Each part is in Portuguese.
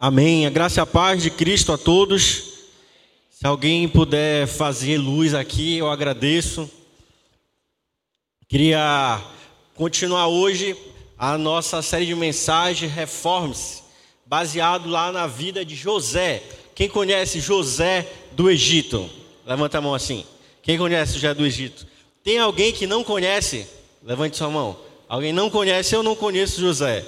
Amém. A graça e a paz de Cristo a todos. Se alguém puder fazer luz aqui, eu agradeço. Queria continuar hoje a nossa série de mensagens Reforme-se, baseado lá na vida de José. Quem conhece José do Egito? Levanta a mão assim. Quem conhece José do Egito? Tem alguém que não conhece? Levante sua mão. Alguém não conhece? Eu não conheço José.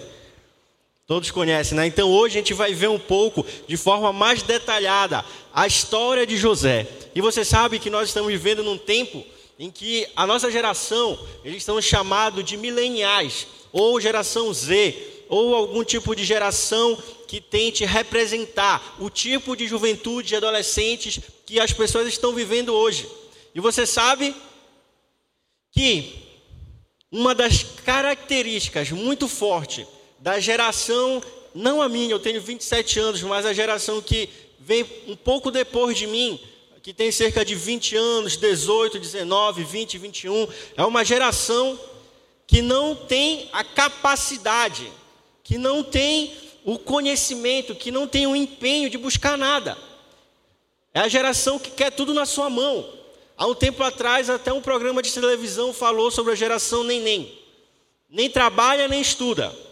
Todos conhecem, né? Então hoje a gente vai ver um pouco, de forma mais detalhada, a história de José. E você sabe que nós estamos vivendo num tempo em que a nossa geração, eles estão chamados de mileniais, ou geração Z, ou algum tipo de geração que tente representar o tipo de juventude de adolescentes que as pessoas estão vivendo hoje. E você sabe que uma das características muito fortes da geração, não a minha, eu tenho 27 anos, mas a geração que vem um pouco depois de mim, que tem cerca de 20 anos, 18, 19, 20, 21, é uma geração que não tem a capacidade, que não tem o conhecimento, que não tem o empenho de buscar nada. É a geração que quer tudo na sua mão. Há um tempo atrás, até um programa de televisão falou sobre a geração neném. Nem trabalha, nem estuda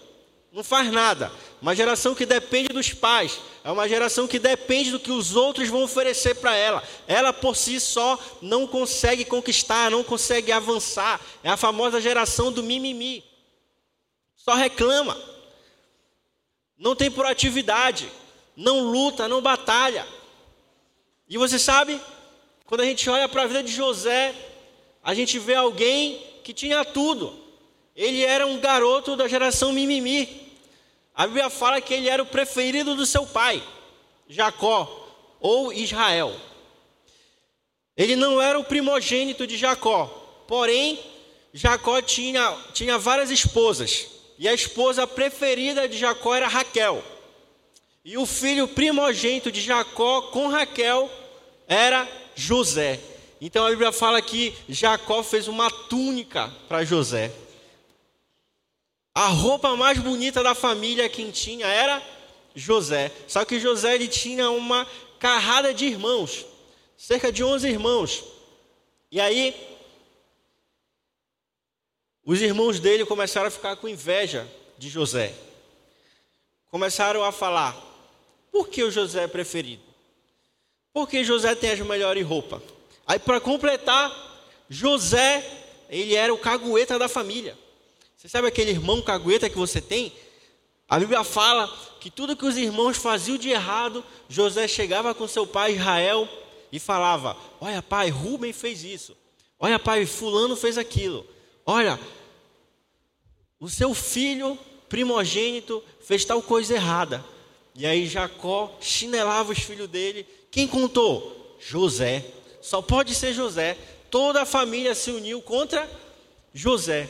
não faz nada. Uma geração que depende dos pais, é uma geração que depende do que os outros vão oferecer para ela. Ela por si só não consegue conquistar, não consegue avançar. É a famosa geração do mimimi. Só reclama. Não tem proatividade, não luta, não batalha. E você sabe, quando a gente olha para a vida de José, a gente vê alguém que tinha tudo. Ele era um garoto da geração mimimi. A Bíblia fala que ele era o preferido do seu pai, Jacó ou Israel. Ele não era o primogênito de Jacó, porém, Jacó tinha, tinha várias esposas, e a esposa preferida de Jacó era Raquel. E o filho primogênito de Jacó com Raquel era José. Então a Bíblia fala que Jacó fez uma túnica para José. A roupa mais bonita da família quem tinha era José. Só que José ele tinha uma carrada de irmãos, cerca de 11 irmãos. E aí os irmãos dele começaram a ficar com inveja de José. Começaram a falar: por que o José é preferido? Porque José tem as melhores roupas. Aí para completar, José, ele era o cagueta da família. Você sabe aquele irmão cagueta que você tem? A Bíblia fala que tudo que os irmãos faziam de errado, José chegava com seu pai Israel e falava: Olha, pai, Rubem fez isso. Olha, pai, Fulano fez aquilo. Olha, o seu filho primogênito fez tal coisa errada. E aí Jacó chinelava os filhos dele. Quem contou? José. Só pode ser José. Toda a família se uniu contra José.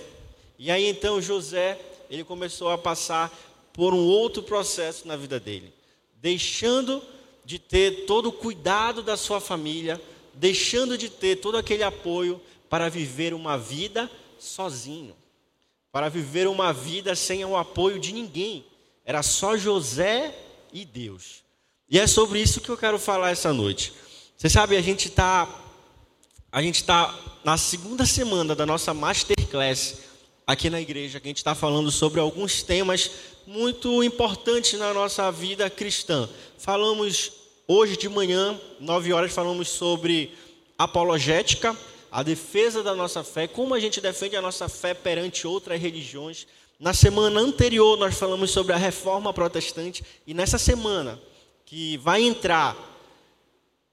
E aí então José, ele começou a passar por um outro processo na vida dele, deixando de ter todo o cuidado da sua família, deixando de ter todo aquele apoio para viver uma vida sozinho, para viver uma vida sem o apoio de ninguém. Era só José e Deus. E é sobre isso que eu quero falar essa noite. Você sabe, a gente está a gente está na segunda semana da nossa masterclass aqui na igreja, que a gente está falando sobre alguns temas muito importantes na nossa vida cristã. Falamos hoje de manhã, nove horas, falamos sobre apologética, a defesa da nossa fé, como a gente defende a nossa fé perante outras religiões. Na semana anterior, nós falamos sobre a reforma protestante, e nessa semana, que vai entrar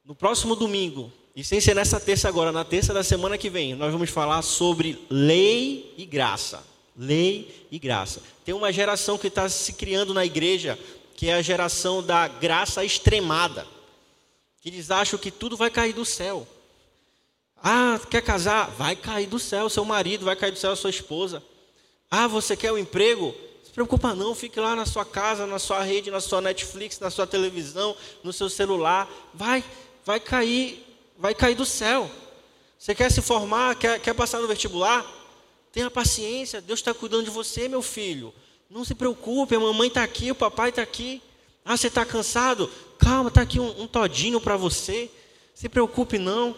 no próximo domingo, e sem ser nessa terça agora, na terça da semana que vem, nós vamos falar sobre lei e graça. Lei e graça. Tem uma geração que está se criando na igreja, que é a geração da graça extremada. Que eles acham que tudo vai cair do céu. Ah, quer casar? Vai cair do céu, seu marido, vai cair do céu a sua esposa. Ah, você quer um emprego? Não se preocupa não, fique lá na sua casa, na sua rede, na sua Netflix, na sua televisão, no seu celular. Vai, vai cair vai cair do céu. Você quer se formar, quer, quer passar no vestibular? Tenha paciência, Deus está cuidando de você, meu filho. Não se preocupe, a mamãe está aqui, o papai está aqui. Ah, você está cansado? Calma, está aqui um, um todinho para você. Se preocupe não.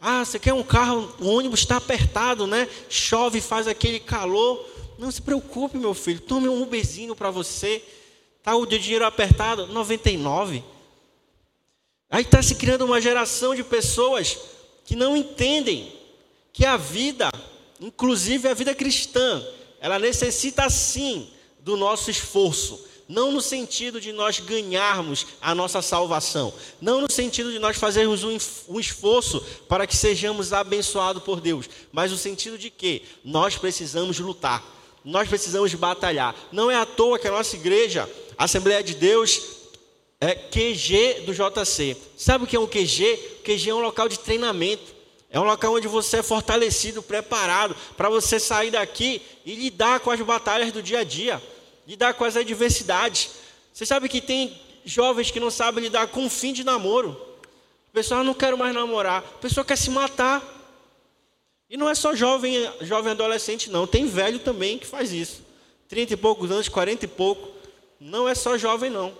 Ah, você quer um carro, o ônibus está apertado, né? Chove, faz aquele calor. Não se preocupe, meu filho. Tome um Uberzinho para você. Tá o dinheiro apertado, 99. Aí está se criando uma geração de pessoas que não entendem que a vida, inclusive a vida cristã, ela necessita sim do nosso esforço. Não no sentido de nós ganharmos a nossa salvação. Não no sentido de nós fazermos um esforço para que sejamos abençoados por Deus. Mas no sentido de que nós precisamos lutar. Nós precisamos batalhar. Não é à toa que a nossa igreja, a Assembleia de Deus, é QG do JC. Sabe o que é um QG? O QG é um local de treinamento. É um local onde você é fortalecido, preparado para você sair daqui e lidar com as batalhas do dia a dia lidar com as adversidades. Você sabe que tem jovens que não sabem lidar com o fim de namoro. O pessoal não quer mais namorar, a pessoa quer se matar. E não é só jovem, jovem adolescente, não. Tem velho também que faz isso. Trinta e poucos anos, quarenta e pouco. Não é só jovem, não.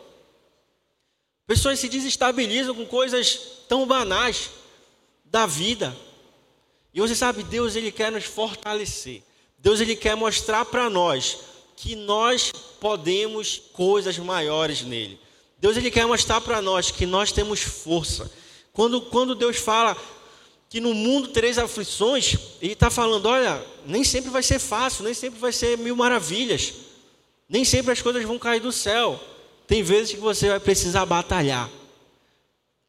Pessoas se desestabilizam com coisas tão banais da vida. E você sabe, Deus ele quer nos fortalecer. Deus ele quer mostrar para nós que nós podemos coisas maiores nele. Deus ele quer mostrar para nós que nós temos força. Quando, quando Deus fala que no mundo três aflições, Ele está falando: olha, nem sempre vai ser fácil, nem sempre vai ser mil maravilhas, nem sempre as coisas vão cair do céu. Tem vezes que você vai precisar batalhar.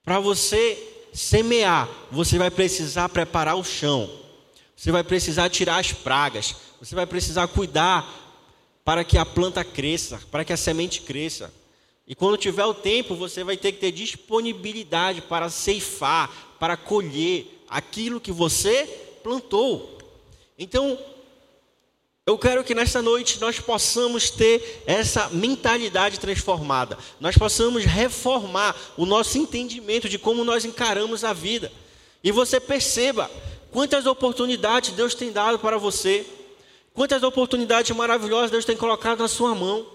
Para você semear, você vai precisar preparar o chão, você vai precisar tirar as pragas, você vai precisar cuidar para que a planta cresça, para que a semente cresça. E quando tiver o tempo, você vai ter que ter disponibilidade para ceifar, para colher aquilo que você plantou. Então, eu quero que nesta noite nós possamos ter essa mentalidade transformada, nós possamos reformar o nosso entendimento de como nós encaramos a vida. E você perceba quantas oportunidades Deus tem dado para você. Quantas oportunidades maravilhosas Deus tem colocado na sua mão.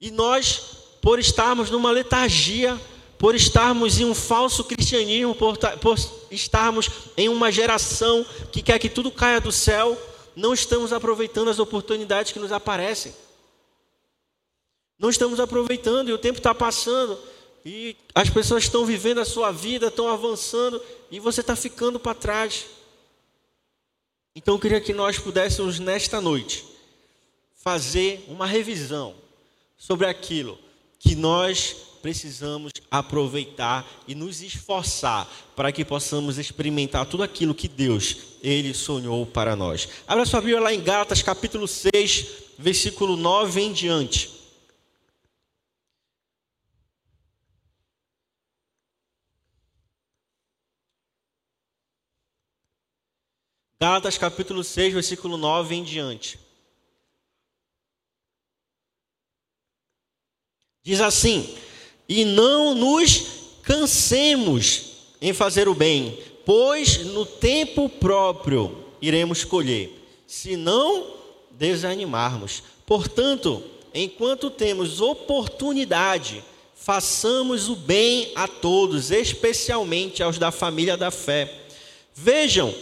E nós, por estarmos numa letargia, por estarmos em um falso cristianismo, por, por estarmos em uma geração que quer que tudo caia do céu, não estamos aproveitando as oportunidades que nos aparecem. Não estamos aproveitando e o tempo está passando e as pessoas estão vivendo a sua vida, estão avançando e você está ficando para trás. Então eu queria que nós pudéssemos nesta noite fazer uma revisão sobre aquilo que nós precisamos aproveitar e nos esforçar para que possamos experimentar tudo aquilo que Deus ele sonhou para nós. Abra sua Bíblia lá em Gálatas capítulo 6, versículo 9 em diante. Gálatas capítulo 6, versículo 9 em diante. Diz assim: E não nos cansemos em fazer o bem, pois no tempo próprio iremos colher, se não desanimarmos. Portanto, enquanto temos oportunidade, façamos o bem a todos, especialmente aos da família da fé. Vejam,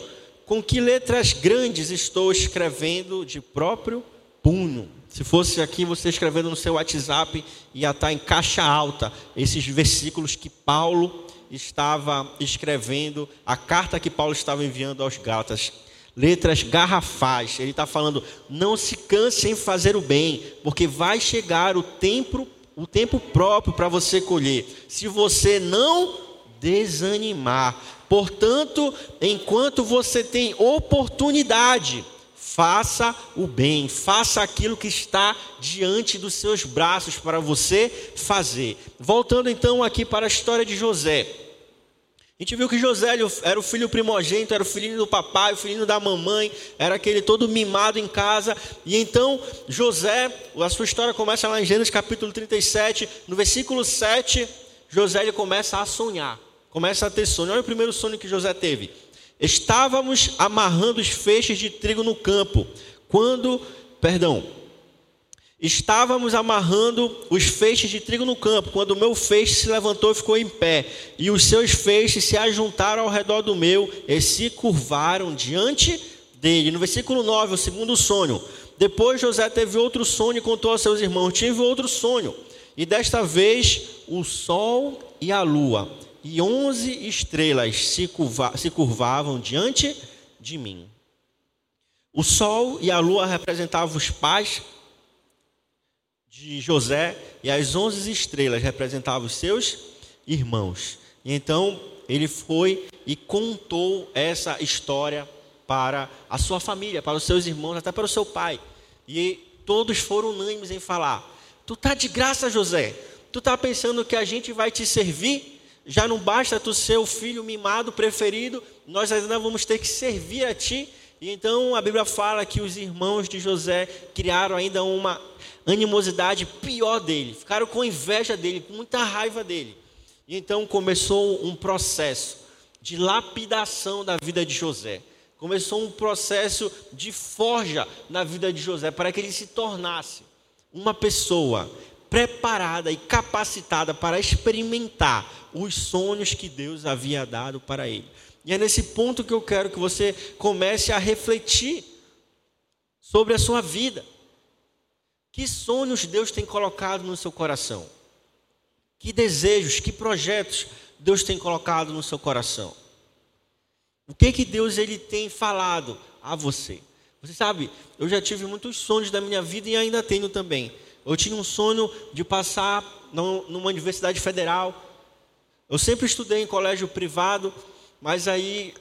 com que letras grandes estou escrevendo de próprio punho. Se fosse aqui você escrevendo no seu WhatsApp, ia estar em caixa alta esses versículos que Paulo estava escrevendo, a carta que Paulo estava enviando aos Gálatas. Letras garrafais, ele está falando: não se canse em fazer o bem, porque vai chegar o tempo, o tempo próprio para você colher. Se você não desanimar, Portanto, enquanto você tem oportunidade, faça o bem, faça aquilo que está diante dos seus braços para você fazer. Voltando então aqui para a história de José. A gente viu que José era o filho primogênito, era o filhinho do papai, o filhinho da mamãe, era aquele todo mimado em casa. E então José, a sua história começa lá em Gênesis capítulo 37, no versículo 7, José ele começa a sonhar começa a ter sonho. Olha o primeiro sonho que José teve. Estávamos amarrando os feixes de trigo no campo, quando, perdão, Estávamos amarrando os feixes de trigo no campo, quando o meu feixe se levantou e ficou em pé, e os seus feixes se ajuntaram ao redor do meu e se curvaram diante dele. No versículo 9, o segundo sonho. Depois José teve outro sonho e contou aos seus irmãos: Tive outro sonho, e desta vez o sol e a lua e onze estrelas se, curva, se curvavam diante de mim. O sol e a lua representavam os pais de José e as onze estrelas representavam os seus irmãos. E então ele foi e contou essa história para a sua família, para os seus irmãos, até para o seu pai. E todos foram unânimes em falar: Tu tá de graça, José. Tu tá pensando que a gente vai te servir? Já não basta tu ser o filho mimado preferido, nós ainda vamos ter que servir a ti. E então a Bíblia fala que os irmãos de José criaram ainda uma animosidade pior dele, ficaram com inveja dele, com muita raiva dele. E então começou um processo de lapidação da vida de José. Começou um processo de forja na vida de José para que ele se tornasse uma pessoa preparada e capacitada para experimentar os sonhos que Deus havia dado para ele. E é nesse ponto que eu quero que você comece a refletir sobre a sua vida. Que sonhos Deus tem colocado no seu coração? Que desejos, que projetos Deus tem colocado no seu coração? O que que Deus ele tem falado a você? Você sabe, eu já tive muitos sonhos da minha vida e ainda tenho também. Eu tinha um sonho de passar numa universidade federal. Eu sempre estudei em colégio privado, mas aí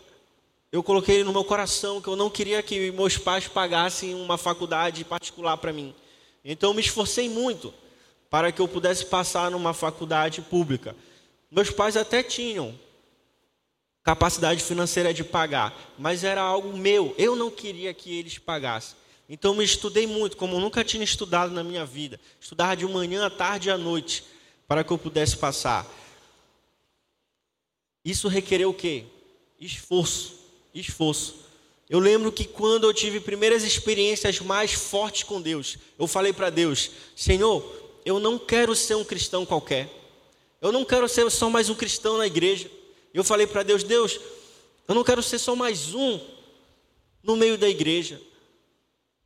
eu coloquei no meu coração que eu não queria que meus pais pagassem uma faculdade particular para mim. Então eu me esforcei muito para que eu pudesse passar numa faculdade pública. Meus pais até tinham capacidade financeira de pagar, mas era algo meu. Eu não queria que eles pagassem. Então eu me estudei muito, como eu nunca tinha estudado na minha vida. Estudava de manhã, à tarde e à noite para que eu pudesse passar. Isso requereu o quê? Esforço, esforço. Eu lembro que quando eu tive primeiras experiências mais fortes com Deus, eu falei para Deus: Senhor, eu não quero ser um cristão qualquer. Eu não quero ser só mais um cristão na igreja. Eu falei para Deus: Deus, eu não quero ser só mais um no meio da igreja.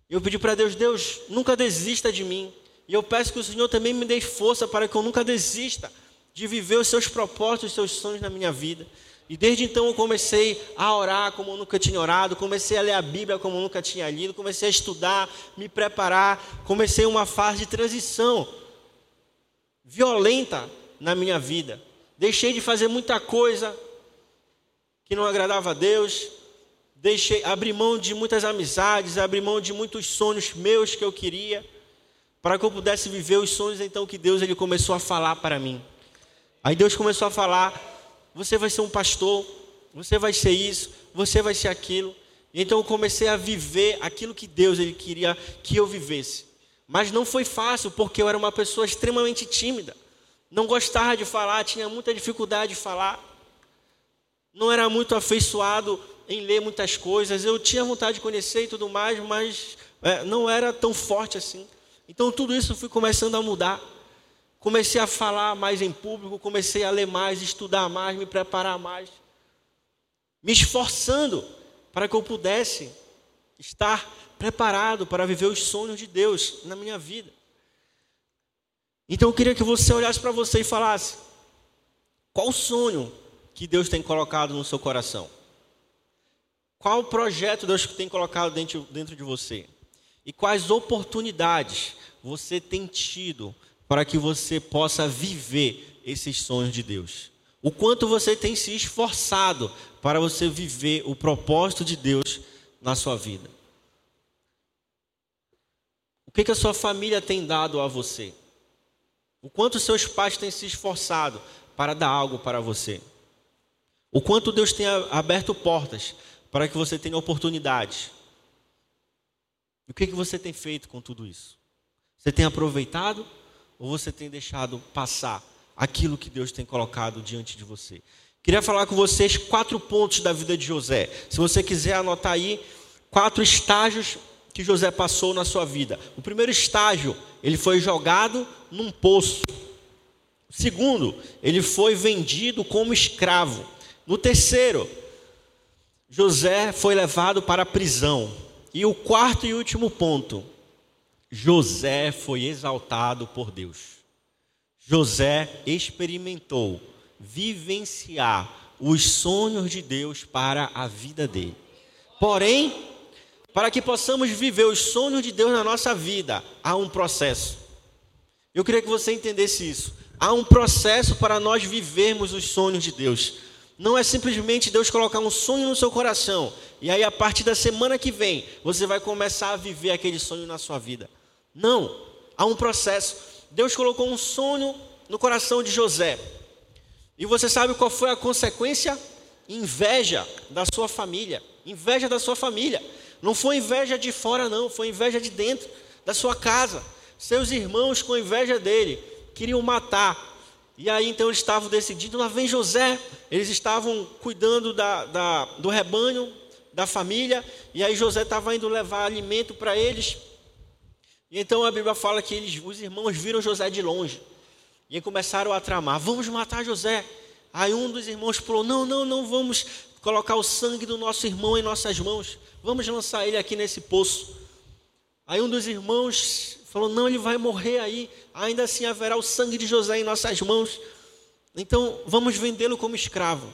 Eu pedi para Deus: Deus, nunca desista de mim. E eu peço que o Senhor também me dê força para que eu nunca desista de viver os seus propósitos, os seus sonhos na minha vida. E desde então eu comecei a orar como eu nunca tinha orado, comecei a ler a Bíblia como eu nunca tinha lido, comecei a estudar, me preparar, comecei uma fase de transição violenta na minha vida. Deixei de fazer muita coisa que não agradava a Deus, deixei, abri mão de muitas amizades, abri mão de muitos sonhos meus que eu queria, para que eu pudesse viver os sonhos então que Deus ele começou a falar para mim. Aí Deus começou a falar você vai ser um pastor, você vai ser isso, você vai ser aquilo. Então eu comecei a viver aquilo que Deus ele queria que eu vivesse. Mas não foi fácil, porque eu era uma pessoa extremamente tímida. Não gostava de falar, tinha muita dificuldade de falar. Não era muito afeiçoado em ler muitas coisas. Eu tinha vontade de conhecer e tudo mais, mas é, não era tão forte assim. Então tudo isso eu fui começando a mudar. Comecei a falar mais em público, comecei a ler mais, estudar mais, me preparar mais, me esforçando para que eu pudesse estar preparado para viver os sonhos de Deus na minha vida. Então eu queria que você olhasse para você e falasse: qual sonho que Deus tem colocado no seu coração? Qual projeto Deus tem colocado dentro, dentro de você? E quais oportunidades você tem tido para que você possa viver esses sonhos de Deus. O quanto você tem se esforçado para você viver o propósito de Deus na sua vida. O que, que a sua família tem dado a você? O quanto seus pais têm se esforçado para dar algo para você? O quanto Deus tem aberto portas para que você tenha oportunidades? O que, que você tem feito com tudo isso? Você tem aproveitado ou você tem deixado passar aquilo que Deus tem colocado diante de você? Queria falar com vocês quatro pontos da vida de José. Se você quiser anotar aí, quatro estágios que José passou na sua vida. O primeiro estágio, ele foi jogado num poço. Segundo, ele foi vendido como escravo. No terceiro, José foi levado para a prisão. E o quarto e último ponto, José foi exaltado por Deus. José experimentou vivenciar os sonhos de Deus para a vida dele. Porém, para que possamos viver os sonhos de Deus na nossa vida, há um processo. Eu queria que você entendesse isso. Há um processo para nós vivermos os sonhos de Deus. Não é simplesmente Deus colocar um sonho no seu coração e aí a partir da semana que vem você vai começar a viver aquele sonho na sua vida. Não, há um processo. Deus colocou um sonho no coração de José. E você sabe qual foi a consequência? Inveja da sua família. Inveja da sua família. Não foi inveja de fora, não, foi inveja de dentro da sua casa. Seus irmãos, com inveja dele, queriam matar. E aí então eles estavam decidindo, lá vem José. Eles estavam cuidando da, da, do rebanho, da família, e aí José estava indo levar alimento para eles. Então a Bíblia fala que eles, os irmãos viram José de longe. E começaram a tramar: vamos matar José. Aí um dos irmãos falou: não, não, não vamos colocar o sangue do nosso irmão em nossas mãos. Vamos lançar ele aqui nesse poço. Aí um dos irmãos falou: não, ele vai morrer aí. Ainda assim haverá o sangue de José em nossas mãos. Então vamos vendê-lo como escravo.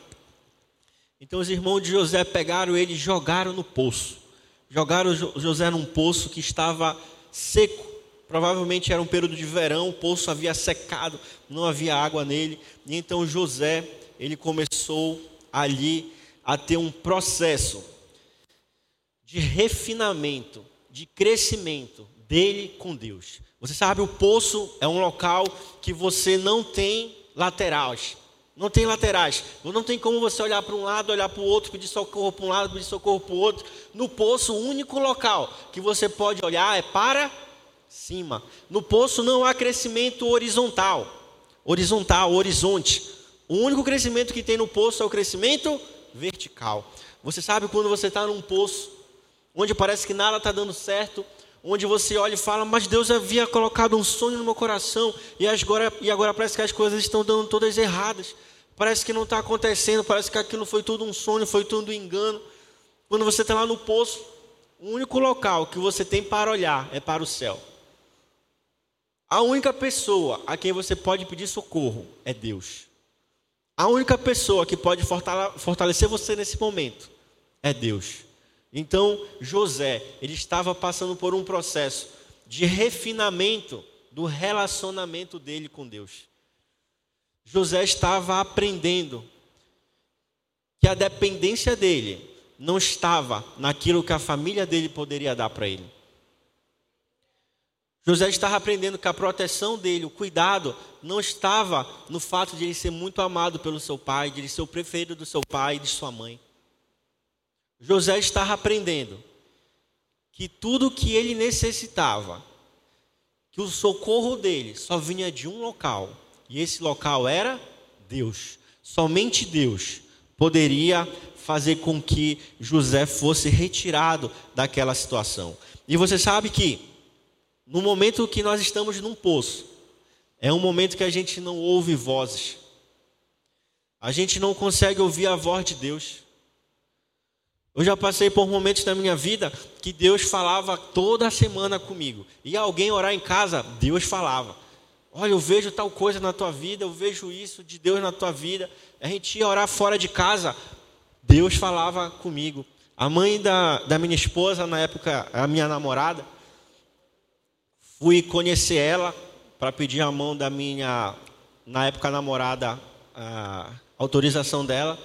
Então os irmãos de José pegaram ele e jogaram no poço. Jogaram José num poço que estava seco. Provavelmente era um período de verão, o poço havia secado, não havia água nele. E então José, ele começou ali a ter um processo de refinamento, de crescimento dele com Deus. Você sabe, o poço é um local que você não tem laterais. Não tem laterais. Não tem como você olhar para um lado, olhar para o outro, pedir socorro para um lado, pedir socorro para o outro. No poço, o único local que você pode olhar é para cima. No poço não há crescimento horizontal. Horizontal, horizonte. O único crescimento que tem no poço é o crescimento vertical. Você sabe quando você está num poço, onde parece que nada está dando certo, onde você olha e fala, mas Deus havia colocado um sonho no meu coração, e agora, e agora parece que as coisas estão dando todas erradas. Parece que não está acontecendo, parece que aquilo foi tudo um sonho, foi tudo um engano. Quando você está lá no poço, o único local que você tem para olhar é para o céu. A única pessoa a quem você pode pedir socorro é Deus. A única pessoa que pode fortalecer você nesse momento é Deus. Então, José, ele estava passando por um processo de refinamento do relacionamento dele com Deus. José estava aprendendo que a dependência dele não estava naquilo que a família dele poderia dar para ele. José estava aprendendo que a proteção dele, o cuidado, não estava no fato de ele ser muito amado pelo seu pai, de ele ser o preferido do seu pai e de sua mãe. José estava aprendendo que tudo que ele necessitava, que o socorro dele só vinha de um local, e esse local era Deus. Somente Deus poderia fazer com que José fosse retirado daquela situação. E você sabe que no momento que nós estamos num poço, é um momento que a gente não ouve vozes. A gente não consegue ouvir a voz de Deus. Eu já passei por momentos da minha vida que Deus falava toda semana comigo. E alguém orar em casa, Deus falava. Olha, eu vejo tal coisa na tua vida, eu vejo isso de Deus na tua vida. A gente ia orar fora de casa, Deus falava comigo. A mãe da, da minha esposa, na época, a minha namorada, Fui conhecer ela para pedir a mão da minha, na época, namorada, a autorização dela.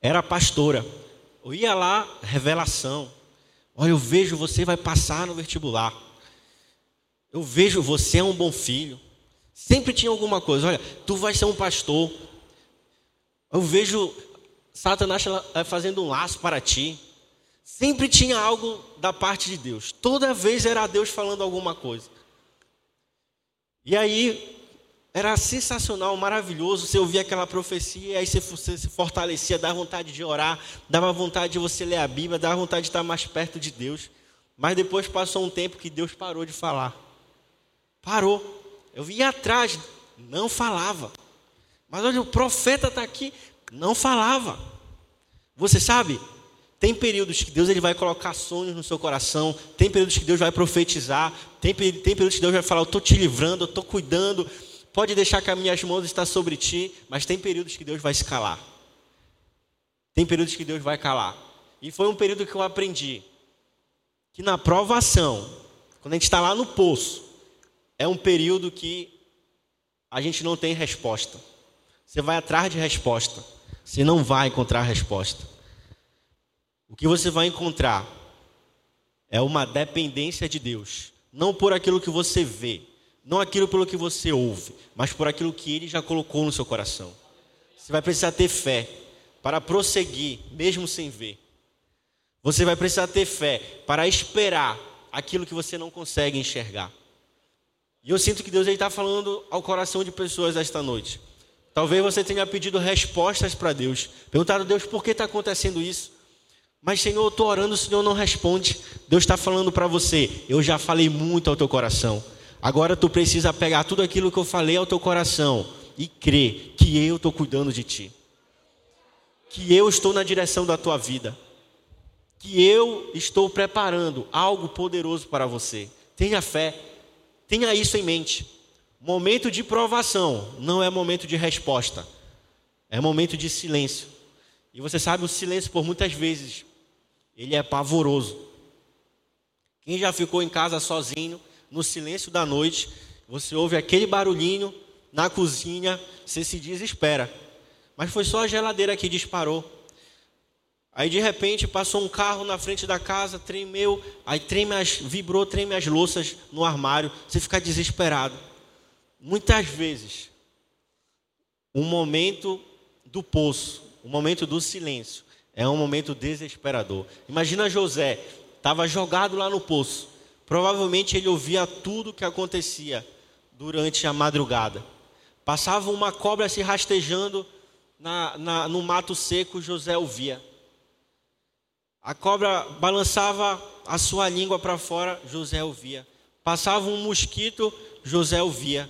Era pastora. Eu ia lá, revelação. Olha, eu vejo você vai passar no vestibular. Eu vejo você é um bom filho. Sempre tinha alguma coisa. Olha, tu vai ser um pastor. Eu vejo Satanás fazendo um laço para ti. Sempre tinha algo da parte de Deus. Toda vez era Deus falando alguma coisa. E aí era sensacional, maravilhoso. Você ouvia aquela profecia, e aí você, você se fortalecia, dava vontade de orar, dava vontade de você ler a Bíblia, dava vontade de estar mais perto de Deus. Mas depois passou um tempo que Deus parou de falar. Parou. Eu ia atrás, não falava. Mas olha, o profeta está aqui, não falava. Você sabe, tem períodos que Deus ele vai colocar sonhos no seu coração, tem períodos que Deus vai profetizar, tem, tem períodos que Deus vai falar, eu estou te livrando, eu estou cuidando, pode deixar que as minhas mãos estão sobre ti, mas tem períodos que Deus vai se calar. Tem períodos que Deus vai calar. E foi um período que eu aprendi que na provação, quando a gente está lá no poço, é um período que a gente não tem resposta. Você vai atrás de resposta, você não vai encontrar resposta. O que você vai encontrar é uma dependência de Deus, não por aquilo que você vê, não aquilo pelo que você ouve, mas por aquilo que Ele já colocou no seu coração. Você vai precisar ter fé para prosseguir, mesmo sem ver. Você vai precisar ter fé para esperar aquilo que você não consegue enxergar. E eu sinto que Deus está falando ao coração de pessoas esta noite. Talvez você tenha pedido respostas para Deus, perguntado a Deus por que está acontecendo isso. Mas, Senhor, eu estou orando, o Senhor não responde. Deus está falando para você: eu já falei muito ao teu coração. Agora tu precisa pegar tudo aquilo que eu falei ao teu coração e crer que eu estou cuidando de ti, que eu estou na direção da tua vida, que eu estou preparando algo poderoso para você. Tenha fé, tenha isso em mente. Momento de provação não é momento de resposta, é momento de silêncio. E você sabe, o silêncio, por muitas vezes, ele é pavoroso. Quem já ficou em casa sozinho, no silêncio da noite, você ouve aquele barulhinho na cozinha, você se desespera. Mas foi só a geladeira que disparou. Aí de repente passou um carro na frente da casa, tremeu, aí treme as, vibrou, treme as louças no armário, você fica desesperado. Muitas vezes, o momento do poço, o momento do silêncio, é um momento desesperador. Imagina José, estava jogado lá no poço. Provavelmente ele ouvia tudo o que acontecia durante a madrugada. Passava uma cobra se rastejando na, na, no mato seco, José ouvia. A cobra balançava a sua língua para fora, José ouvia. Passava um mosquito, José ouvia.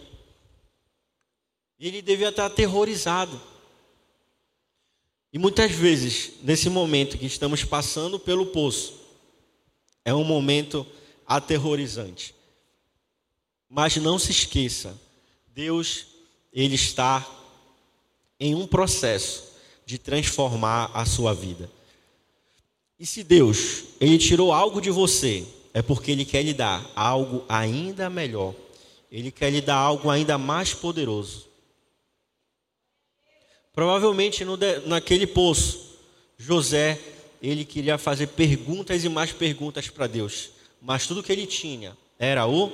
Ele devia estar aterrorizado. E muitas vezes, nesse momento que estamos passando pelo poço, é um momento aterrorizante. Mas não se esqueça, Deus, ele está em um processo de transformar a sua vida. E se Deus, ele tirou algo de você, é porque ele quer lhe dar algo ainda melhor. Ele quer lhe dar algo ainda mais poderoso. Provavelmente no, naquele poço, José, ele queria fazer perguntas e mais perguntas para Deus. Mas tudo que ele tinha era o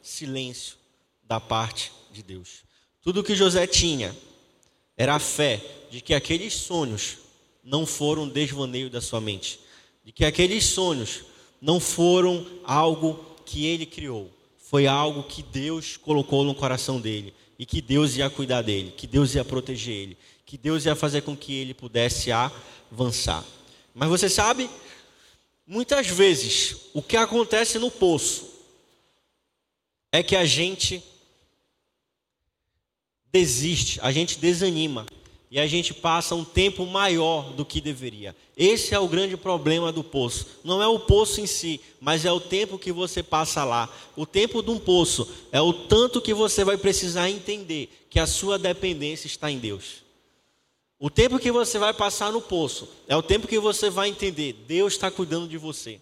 silêncio da parte de Deus. Tudo que José tinha era a fé de que aqueles sonhos não foram desvaneio da sua mente de que aqueles sonhos não foram algo que ele criou, foi algo que Deus colocou no coração dele e que Deus ia cuidar dele, que Deus ia proteger ele, que Deus ia fazer com que ele pudesse avançar. Mas você sabe, muitas vezes o que acontece no poço é que a gente desiste, a gente desanima e a gente passa um tempo maior do que deveria. Esse é o grande problema do poço. Não é o poço em si, mas é o tempo que você passa lá. O tempo de um poço é o tanto que você vai precisar entender que a sua dependência está em Deus. O tempo que você vai passar no poço é o tempo que você vai entender Deus está cuidando de você.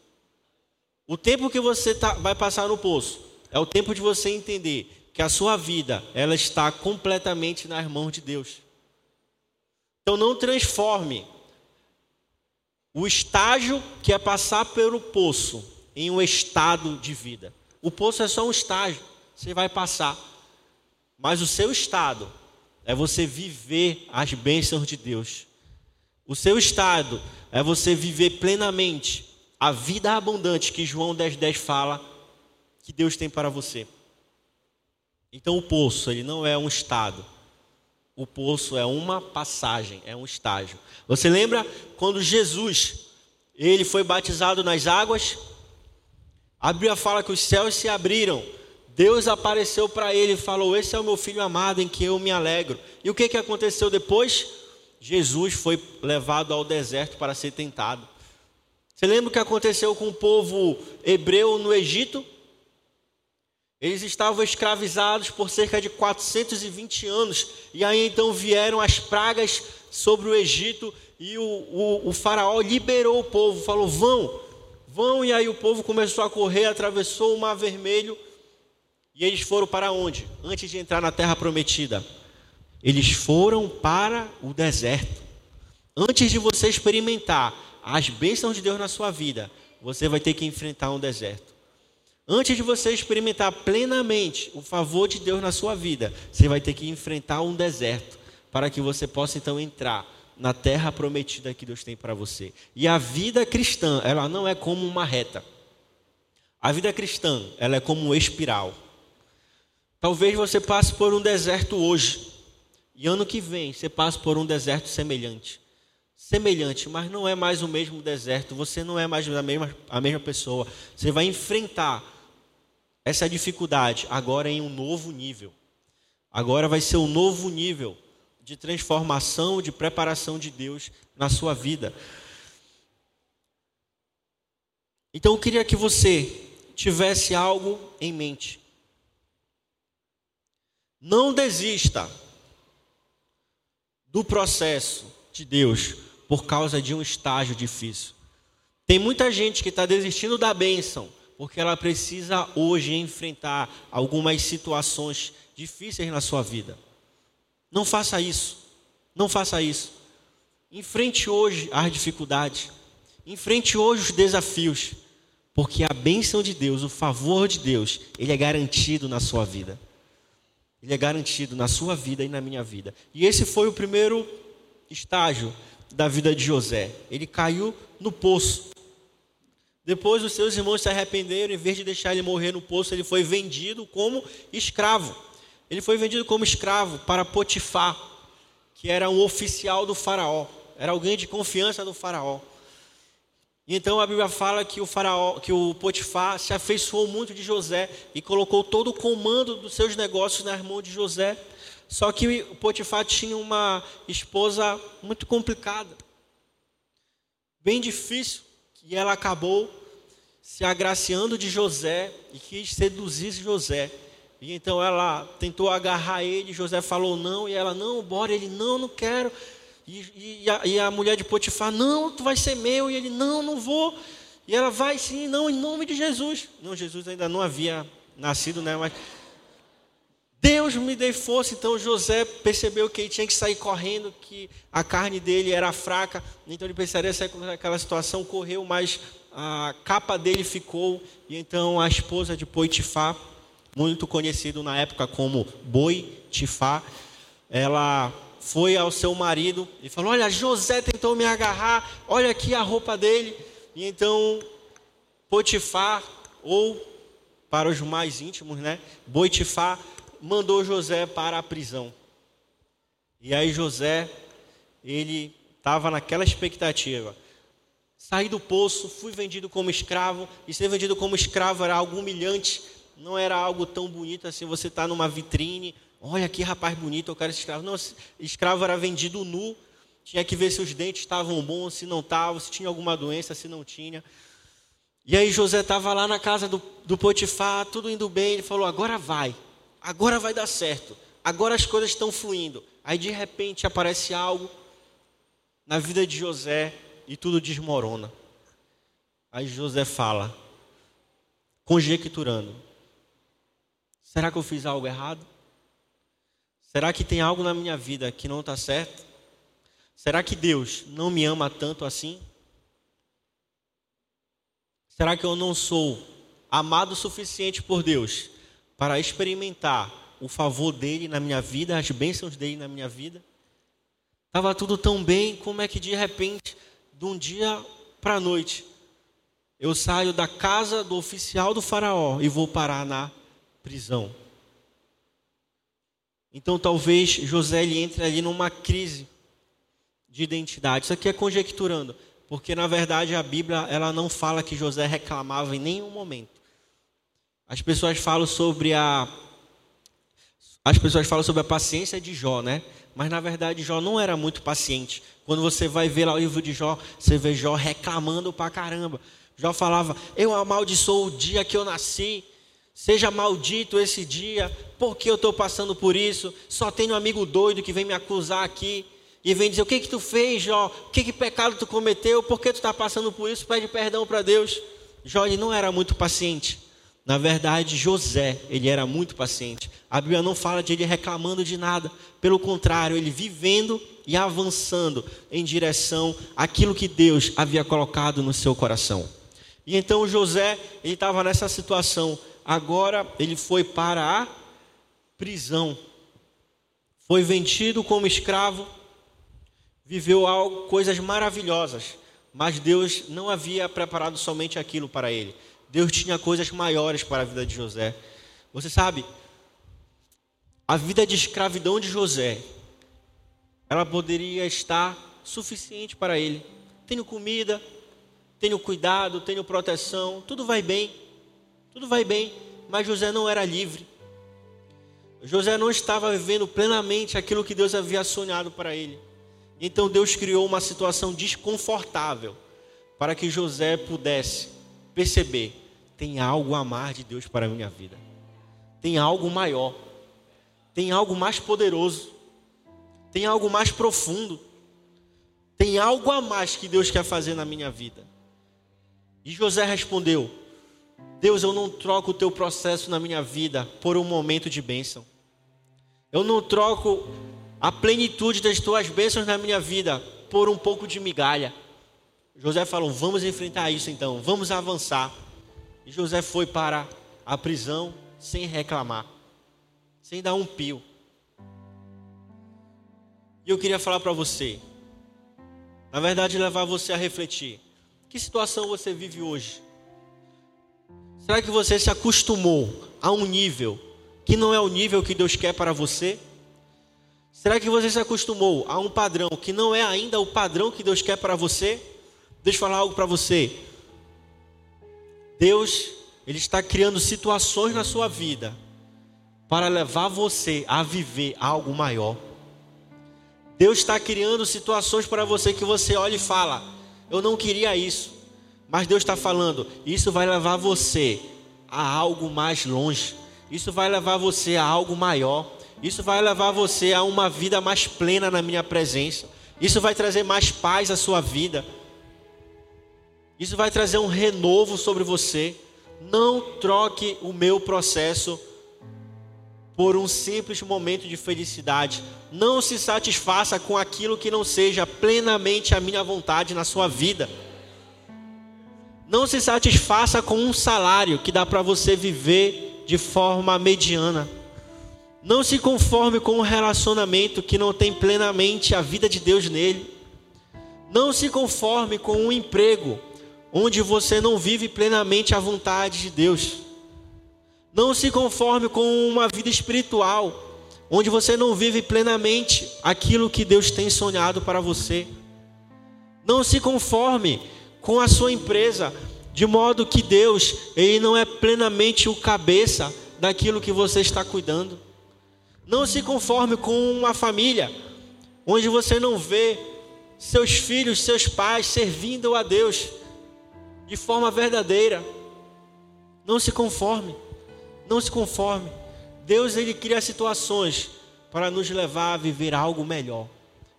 O tempo que você tá, vai passar no poço é o tempo de você entender que a sua vida ela está completamente nas mãos de Deus. Então não transforme o estágio que é passar pelo poço em um estado de vida. O poço é só um estágio, você vai passar. Mas o seu estado é você viver as bênçãos de Deus. O seu estado é você viver plenamente a vida abundante que João 10,10 10 fala que Deus tem para você. Então o poço, ele não é um estado, o poço é uma passagem, é um estágio. Você lembra quando Jesus, ele foi batizado nas águas? A Bíblia fala que os céus se abriram. Deus apareceu para ele e falou: Esse é o meu filho amado em que eu me alegro. E o que, que aconteceu depois? Jesus foi levado ao deserto para ser tentado. Você lembra o que aconteceu com o povo hebreu no Egito? Eles estavam escravizados por cerca de 420 anos, e aí então vieram as pragas sobre o Egito, e o, o, o faraó liberou o povo, falou: vão, vão, e aí o povo começou a correr, atravessou o Mar Vermelho, e eles foram para onde? Antes de entrar na terra prometida, eles foram para o deserto. Antes de você experimentar as bênçãos de Deus na sua vida, você vai ter que enfrentar um deserto. Antes de você experimentar plenamente o favor de Deus na sua vida, você vai ter que enfrentar um deserto para que você possa então entrar na terra prometida que Deus tem para você. E a vida cristã, ela não é como uma reta. A vida cristã, ela é como uma espiral. Talvez você passe por um deserto hoje, e ano que vem você passe por um deserto semelhante. Semelhante, mas não é mais o mesmo deserto, você não é mais a mesma, a mesma pessoa. Você vai enfrentar essa dificuldade agora em um novo nível. Agora vai ser um novo nível de transformação, de preparação de Deus na sua vida. Então eu queria que você tivesse algo em mente. Não desista do processo de Deus por causa de um estágio difícil. Tem muita gente que está desistindo da bênção porque ela precisa hoje enfrentar algumas situações difíceis na sua vida. Não faça isso. Não faça isso. Enfrente hoje as dificuldades. Enfrente hoje os desafios. Porque a bênção de Deus, o favor de Deus, ele é garantido na sua vida. Ele é garantido na sua vida e na minha vida. E esse foi o primeiro estágio da vida de José. Ele caiu no poço. Depois os seus irmãos se arrependeram, em vez de deixar ele morrer no poço, ele foi vendido como escravo. Ele foi vendido como escravo para Potifar, que era um oficial do faraó, era alguém de confiança do faraó. Então a Bíblia fala que o faraó, que o Potifar se afeiçoou muito de José e colocou todo o comando dos seus negócios nas mãos de José. Só que o Potifar tinha uma esposa muito complicada, bem difícil e ela acabou se agraciando de José e quis seduzir José. E então ela tentou agarrar ele, José falou não, e ela, não, bora, ele, não, não quero. E, e, a, e a mulher de Potifar, não, tu vai ser meu, e ele, não, não vou. E ela vai sim, não, em nome de Jesus. Não, Jesus ainda não havia nascido, né? Mas Deus me dê força. Então José percebeu que ele tinha que sair correndo, que a carne dele era fraca. Então ele precisaria sair daquela situação, correu, mas a capa dele ficou. E então a esposa de Poitifar, muito conhecido na época como Boi Tifá, ela foi ao seu marido e falou: Olha, José tentou me agarrar, olha aqui a roupa dele. E então Potifar, ou para os mais íntimos, né? Boitifar mandou José para a prisão. E aí José, ele estava naquela expectativa. Saí do poço, fui vendido como escravo, e ser vendido como escravo era algo humilhante, não era algo tão bonito assim, você está numa vitrine, olha que rapaz bonito, eu quero esse escravo. Não, escravo era vendido nu, tinha que ver se os dentes estavam bons, se não estavam, se tinha alguma doença, se não tinha. E aí José estava lá na casa do, do Potifar, tudo indo bem, ele falou, agora vai agora vai dar certo, agora as coisas estão fluindo. Aí de repente aparece algo na vida de José e tudo desmorona. Aí José fala, conjecturando: será que eu fiz algo errado? Será que tem algo na minha vida que não está certo? Será que Deus não me ama tanto assim? Será que eu não sou amado o suficiente por Deus para experimentar o favor dele na minha vida, as bênçãos dele na minha vida. Estava tudo tão bem, como é que de repente, de um dia para a noite, eu saio da casa do oficial do faraó e vou parar na prisão. Então talvez José ele entre ali numa crise de identidade. Isso aqui é conjecturando, porque na verdade a Bíblia ela não fala que José reclamava em nenhum momento. As pessoas falam sobre a as pessoas falam sobre a paciência de Jó, né? Mas na verdade Jó não era muito paciente. Quando você vai ver lá o livro de Jó, você vê Jó reclamando pra caramba. Jó falava: "Eu amaldiçoo o dia que eu nasci. Seja maldito esse dia, porque eu estou passando por isso. Só tenho um amigo doido que vem me acusar aqui e vem dizer: O que que tu fez, Jó? O que que pecado tu cometeu? Por que tu está passando por isso? Pede perdão para Deus. Jó não era muito paciente. Na verdade, José, ele era muito paciente. A Bíblia não fala de ele reclamando de nada. Pelo contrário, ele vivendo e avançando em direção àquilo que Deus havia colocado no seu coração. E então José, ele estava nessa situação agora ele foi para a prisão. Foi vendido como escravo, viveu algo, coisas maravilhosas, mas Deus não havia preparado somente aquilo para ele. Deus tinha coisas maiores para a vida de José. Você sabe, a vida de escravidão de José, ela poderia estar suficiente para ele. Tenho comida, tenho cuidado, tenho proteção, tudo vai bem. Tudo vai bem, mas José não era livre. José não estava vivendo plenamente aquilo que Deus havia sonhado para ele. Então Deus criou uma situação desconfortável para que José pudesse perceber: tem algo a mais de Deus para a minha vida, tem algo maior, tem algo mais poderoso, tem algo mais profundo, tem algo a mais que Deus quer fazer na minha vida. E José respondeu: Deus, eu não troco o teu processo na minha vida por um momento de bênção. Eu não troco a plenitude das tuas bênçãos na minha vida por um pouco de migalha. José falou: Vamos enfrentar isso então, vamos avançar. E José foi para a prisão sem reclamar, sem dar um pio. E eu queria falar para você, na verdade, levar você a refletir: que situação você vive hoje? Será que você se acostumou a um nível que não é o nível que Deus quer para você? Será que você se acostumou a um padrão que não é ainda o padrão que Deus quer para você? Deixa eu falar algo para você. Deus, Ele está criando situações na sua vida para levar você a viver algo maior. Deus está criando situações para você que você olha e fala: Eu não queria isso. Mas Deus está falando, isso vai levar você a algo mais longe. Isso vai levar você a algo maior. Isso vai levar você a uma vida mais plena na minha presença. Isso vai trazer mais paz à sua vida. Isso vai trazer um renovo sobre você. Não troque o meu processo por um simples momento de felicidade. Não se satisfaça com aquilo que não seja plenamente a minha vontade na sua vida. Não se satisfaça com um salário que dá para você viver de forma mediana. Não se conforme com um relacionamento que não tem plenamente a vida de Deus nele. Não se conforme com um emprego onde você não vive plenamente a vontade de Deus. Não se conforme com uma vida espiritual onde você não vive plenamente aquilo que Deus tem sonhado para você. Não se conforme com a sua empresa, de modo que Deus, ele não é plenamente o cabeça daquilo que você está cuidando. Não se conforme com uma família onde você não vê seus filhos, seus pais servindo a Deus de forma verdadeira. Não se conforme. Não se conforme. Deus ele cria situações para nos levar a viver algo melhor.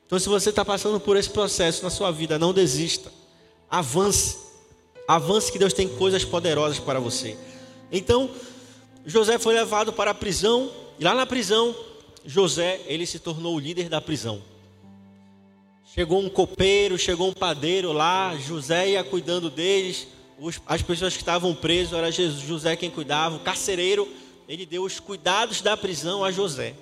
Então, se você está passando por esse processo na sua vida, não desista. Avance. Avance que Deus tem coisas poderosas para você. Então, José foi levado para a prisão, e lá na prisão, José, ele se tornou o líder da prisão. Chegou um copeiro, chegou um padeiro lá, José ia cuidando deles, os, as pessoas que estavam presas, era José quem cuidava, o carcereiro, ele deu os cuidados da prisão a José.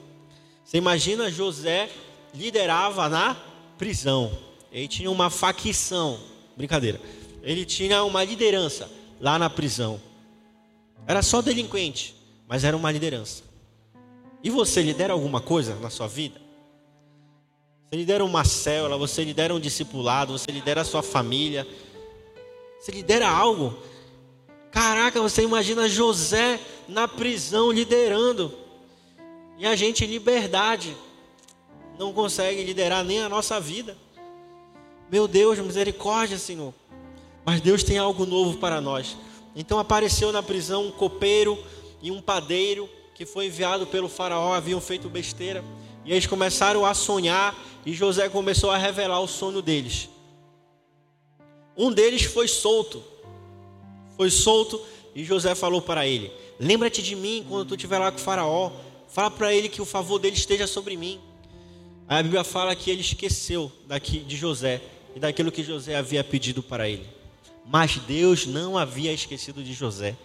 Você imagina, José liderava na prisão, ele tinha uma facção, Brincadeira. Ele tinha uma liderança lá na prisão. Era só delinquente, mas era uma liderança. E você lidera alguma coisa na sua vida? Você lidera uma célula, você lidera um discipulado, você lidera a sua família. Você lidera algo. Caraca, você imagina José na prisão liderando. E a gente em liberdade não consegue liderar nem a nossa vida. Meu Deus, misericórdia, Senhor. Mas Deus tem algo novo para nós. Então apareceu na prisão um copeiro e um padeiro que foi enviado pelo faraó, haviam feito besteira. E eles começaram a sonhar e José começou a revelar o sonho deles. Um deles foi solto. Foi solto e José falou para ele: Lembra-te de mim quando tu estiver lá com o faraó. Fala para ele que o favor dele esteja sobre mim. Aí a Bíblia fala que ele esqueceu daqui de José e daquilo que José havia pedido para ele. Mas Deus não havia esquecido de José.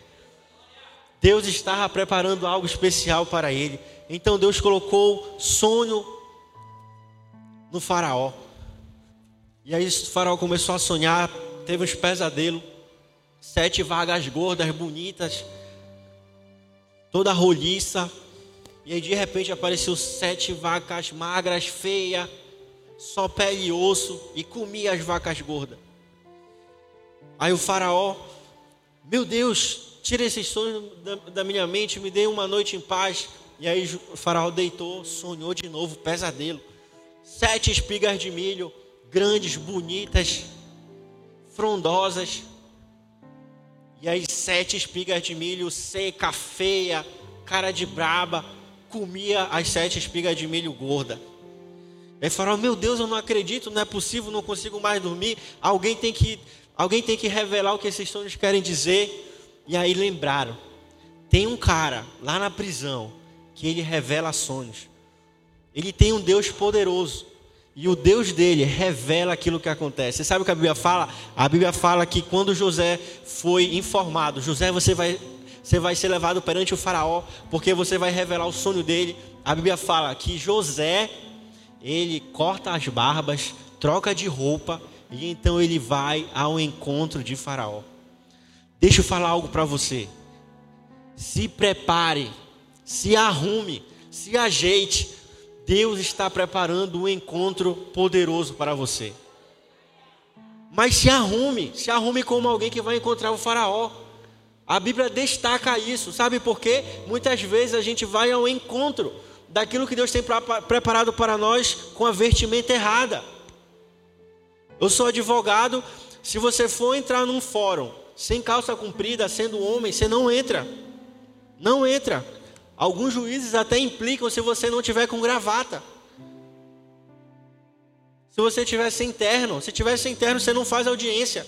Deus estava preparando algo especial para ele. Então Deus colocou sonho no faraó. E aí o faraó começou a sonhar, teve uns pesadelos, sete vagas gordas, bonitas, toda roliça. E aí de repente apareceu sete vacas magras, feias, só pele e osso, e comia as vacas gordas. Aí o faraó, meu Deus, tira esses sonhos da, da minha mente, me dê uma noite em paz. E aí o faraó deitou, sonhou de novo, pesadelo. Sete espigas de milho, grandes, bonitas, frondosas. E aí sete espigas de milho, seca, feia, cara de braba, comia as sete espigas de milho gorda. Aí faraó, meu Deus, eu não acredito, não é possível, não consigo mais dormir. Alguém tem que, alguém tem que revelar o que esses sonhos querem dizer. E aí lembraram, tem um cara lá na prisão que ele revela sonhos. Ele tem um Deus poderoso. E o Deus dele revela aquilo que acontece. Você sabe o que a Bíblia fala? A Bíblia fala que quando José foi informado, José, você vai, você vai ser levado perante o faraó, porque você vai revelar o sonho dele. A Bíblia fala que José, ele corta as barbas, troca de roupa, e então ele vai ao encontro de faraó. Deixa eu falar algo para você. Se prepare, se arrume, se ajeite. Deus está preparando um encontro poderoso para você. Mas se arrume, se arrume como alguém que vai encontrar o Faraó. A Bíblia destaca isso, sabe por quê? Muitas vezes a gente vai ao encontro daquilo que Deus tem preparado para nós com a vestimenta errada. Eu sou advogado, se você for entrar num fórum sem calça comprida, sendo homem, você não entra. Não entra. Alguns juízes até implicam se você não tiver com gravata. Se você tiver sem terno, se tiver sem terno, você não faz audiência.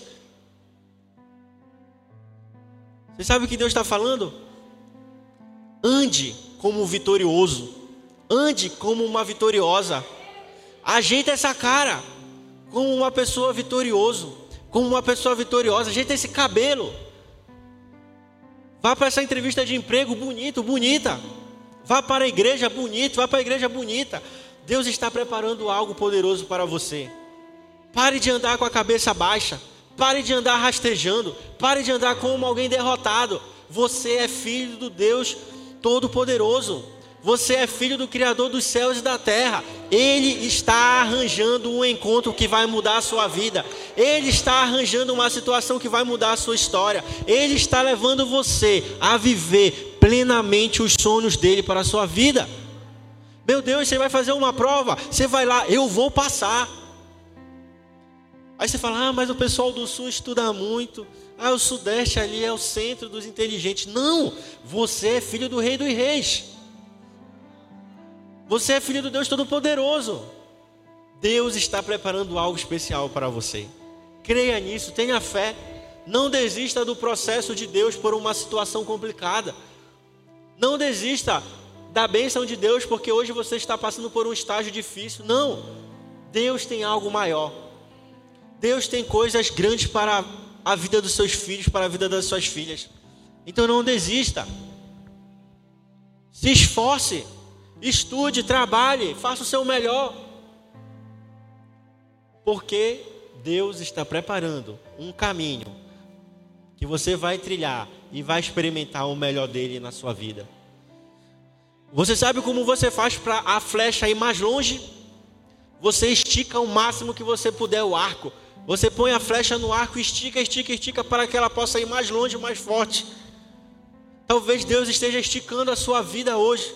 Você sabe o que Deus está falando? Ande como um vitorioso. Ande como uma vitoriosa. Ajeita essa cara como uma pessoa vitorioso como uma pessoa vitoriosa. Ajeita esse cabelo. Vá para essa entrevista de emprego bonito, bonita. Vá para a igreja bonito, vá para a igreja bonita. Deus está preparando algo poderoso para você. Pare de andar com a cabeça baixa. Pare de andar rastejando. Pare de andar como alguém derrotado. Você é filho do Deus Todo-Poderoso. Você é filho do Criador dos céus e da terra. Ele está arranjando um encontro que vai mudar a sua vida. Ele está arranjando uma situação que vai mudar a sua história. Ele está levando você a viver plenamente os sonhos dele para a sua vida. Meu Deus, você vai fazer uma prova, você vai lá, eu vou passar. Aí você fala: "Ah, mas o pessoal do sul estuda muito. Ah, o sudeste ali é o centro dos inteligentes". Não, você é filho do rei dos reis. Você é filho do Deus Todo-Poderoso. Deus está preparando algo especial para você. Creia nisso, tenha fé. Não desista do processo de Deus por uma situação complicada. Não desista da bênção de Deus porque hoje você está passando por um estágio difícil. Não. Deus tem algo maior. Deus tem coisas grandes para a vida dos seus filhos, para a vida das suas filhas. Então não desista. Se esforce. Estude, trabalhe, faça o seu melhor. Porque Deus está preparando um caminho que você vai trilhar e vai experimentar o melhor dele na sua vida. Você sabe como você faz para a flecha ir mais longe? Você estica o máximo que você puder o arco, Você põe a flecha no arco, estica, estica, estica para que ela possa ir mais longe, mais forte. Talvez Deus esteja esticando a sua vida hoje,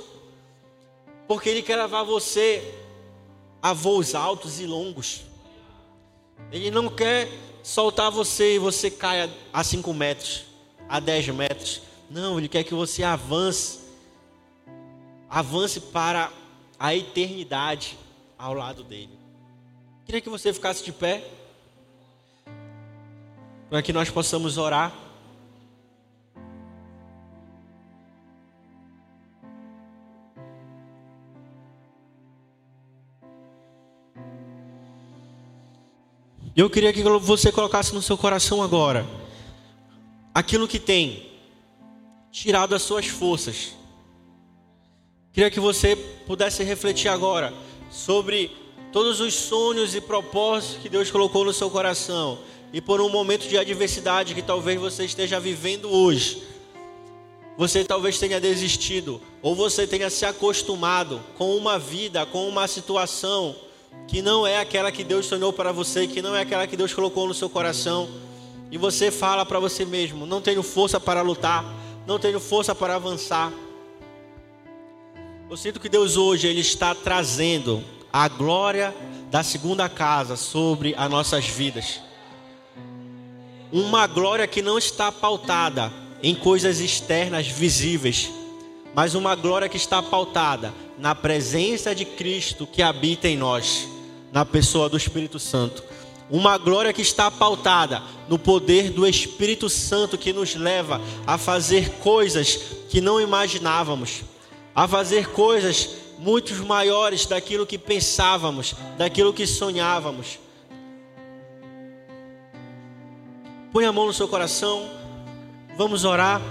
porque Ele quer levar você a voos altos e longos. Ele não quer soltar você e você caia a 5 metros, a 10 metros. Não, Ele quer que você avance, avance para a eternidade ao lado dele. Queria que você ficasse de pé, para que nós possamos orar. Eu queria que você colocasse no seu coração agora aquilo que tem tirado as suas forças. Queria que você pudesse refletir agora sobre todos os sonhos e propósitos que Deus colocou no seu coração e por um momento de adversidade que talvez você esteja vivendo hoje. Você talvez tenha desistido ou você tenha se acostumado com uma vida, com uma situação que não é aquela que Deus sonhou para você, que não é aquela que Deus colocou no seu coração, e você fala para você mesmo: não tenho força para lutar, não tenho força para avançar. Eu sinto que Deus hoje ele está trazendo a glória da segunda casa sobre as nossas vidas. Uma glória que não está pautada em coisas externas visíveis, mas uma glória que está pautada na presença de Cristo que habita em nós na pessoa do Espírito Santo. Uma glória que está pautada no poder do Espírito Santo que nos leva a fazer coisas que não imaginávamos, a fazer coisas muito maiores daquilo que pensávamos, daquilo que sonhávamos. Põe a mão no seu coração, vamos orar.